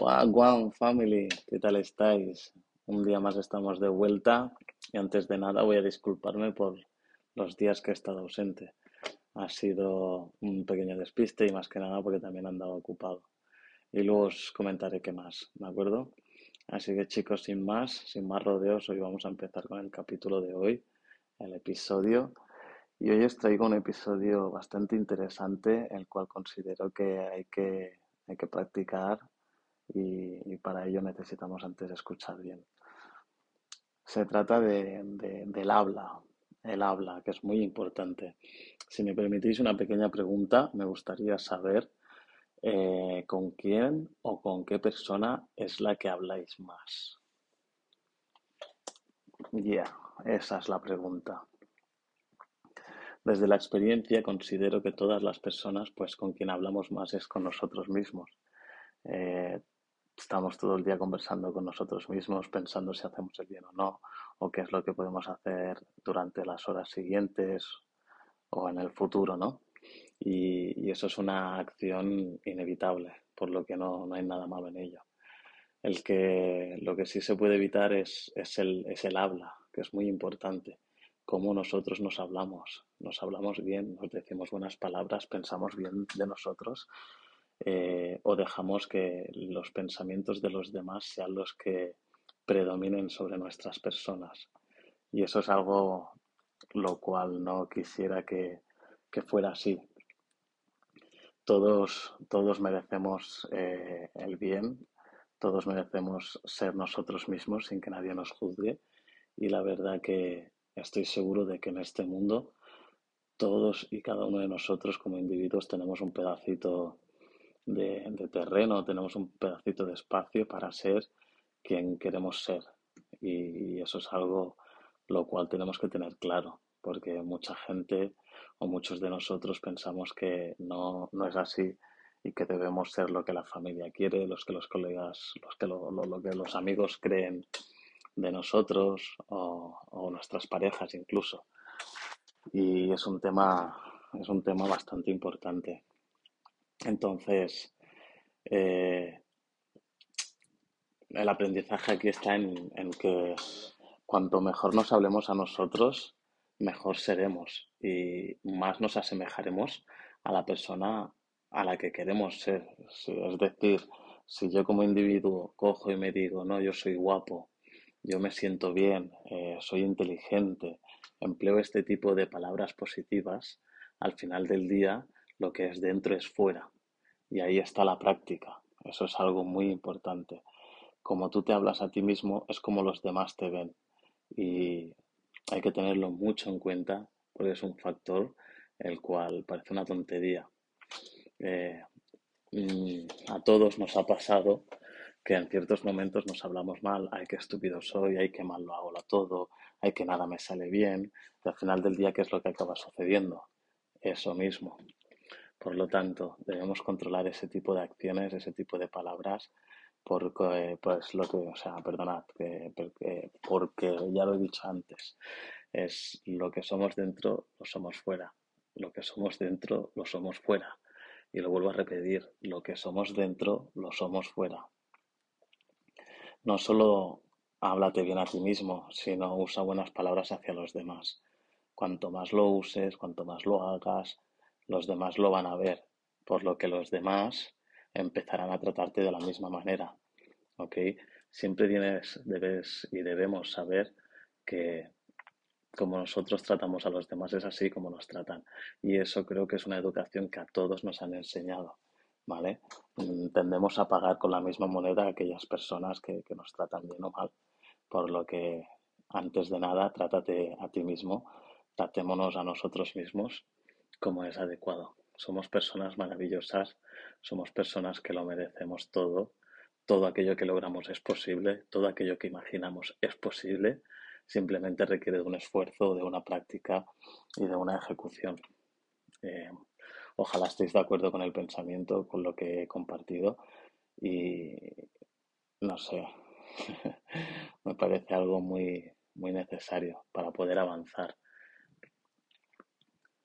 Wagwan Family, ¿qué tal estáis? Un día más estamos de vuelta y antes de nada voy a disculparme por los días que he estado ausente. Ha sido un pequeño despiste y más que nada porque también he andado ocupado. Y luego os comentaré qué más, ¿de acuerdo? Así que chicos, sin más, sin más rodeos, hoy vamos a empezar con el capítulo de hoy, el episodio. Y hoy os traigo un episodio bastante interesante, el cual considero que hay que, hay que practicar y, para ello necesitamos antes escuchar bien. Se trata de, del habla, el habla, que es muy importante. Si me permitís una pequeña pregunta, me gustaría saber eh, con quién o con qué persona es la que habláis más. Ya, esa es la pregunta. Desde la experiencia considero que todas las personas, pues con quien hablamos más es con nosotros mismos. Eh, estamos todo el día conversando con nosotros mismos, pensando si hacemos el bien o no, o qué es lo que podemos hacer durante las horas siguientes o en el futuro, ¿no? Y, eso es una acción inevitable, por lo que no, no, hay nada malo en ello. El que, lo que sí se puede evitar es, es, el, es el habla, que es muy importante. Cómo nosotros nos hablamos. Nos hablamos bien, nos decimos buenas palabras, pensamos bien de nosotros eh, o dejamos que los pensamientos de los demás sean los que predominen sobre nuestras personas. Y eso es algo lo cual no quisiera que, fuera así. Todos, todos merecemos eh, el bien, todos merecemos ser nosotros mismos sin que nadie nos juzgue. Y la verdad que estoy seguro de que en este mundo todos y cada uno de nosotros como individuos tenemos un pedacito de, terreno, tenemos un pedacito de espacio para ser quien queremos ser. Y, eso es algo lo cual tenemos que tener claro, porque mucha gente o muchos de nosotros pensamos que no, no es así y que debemos ser lo que la familia quiere, los que los colegas, los que lo, lo, que los amigos creen de nosotros o, o, nuestras parejas incluso. Y es un tema, es un tema bastante importante. Entonces, eh, el aprendizaje aquí está en, que cuanto mejor nos hablemos a nosotros, mejor seremos y más nos asemejaremos a la persona a la que queremos ser. Es decir, si yo como individuo cojo y me digo, no, yo soy guapo, yo me siento bien, eh, soy inteligente, empleo este tipo de palabras positivas, al final del día lo que es dentro es fuera. Y ahí está la práctica. Eso es algo muy importante. Como tú te hablas a ti mismo, es como los demás te ven. Y hay que tenerlo mucho en cuenta porque es un factor el cual parece una tontería. Eh, mm, a todos nos ha pasado que en ciertos momentos nos hablamos mal, ay, qué estúpido soy, ay, qué mal lo hago todo, ay, que nada me sale bien, y al final del día, ¿qué es lo que acaba sucediendo? Eso mismo. Por lo tanto, debemos controlar ese tipo de acciones, ese tipo de palabras, porque, pues lo que, o sea, perdonad, porque, porque ya lo he dicho antes, es lo que somos dentro, lo somos fuera. Lo que somos dentro, lo somos fuera. Y lo vuelvo a repetir, lo que somos dentro, lo somos fuera. No solo háblate bien a ti mismo, sino usa buenas palabras hacia los demás. Cuanto más lo uses, cuanto más lo hagas, los demás lo van a ver, por lo que los demás empezarán a tratarte de la misma manera. Siempre tienes, debes y debemos saber que como nosotros tratamos a los demás es así como nos tratan. Y eso creo que es una educación que a todos nos han enseñado. ¿Vale? Tendemos a pagar con la misma moneda a aquellas personas que, que nos tratan bien o mal. Por lo que, antes de nada, trátate a ti mismo, tratémonos a nosotros mismos como es adecuado. Somos personas maravillosas, somos personas que lo merecemos todo, todo aquello que logramos es posible, todo aquello que imaginamos es posible, simplemente requiere de un esfuerzo, de una práctica y de una ejecución. Eh, ojalá estéis de acuerdo con el pensamiento, con lo que he compartido y no sé, me parece algo muy, muy necesario para poder avanzar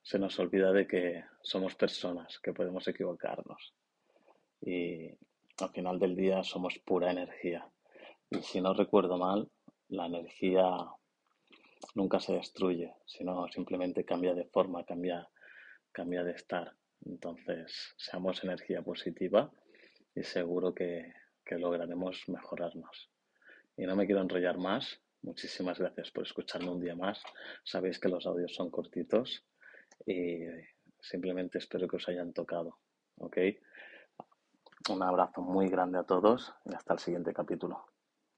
se nos olvida de que somos personas, que podemos equivocarnos. al final del día somos pura energía. Y si no recuerdo mal, la energía nunca se destruye, sino simplemente cambia de forma, cambia, cambia de estar. Entonces, seamos energía positiva y seguro que, que lograremos mejorarnos. Y no me quiero enrollar más. Muchísimas gracias por escucharme un día más. Sabéis que los audios son cortitos y simplemente espero que os hayan tocado. ¿Ok? Un abrazo muy grande a todos y hasta el siguiente capítulo.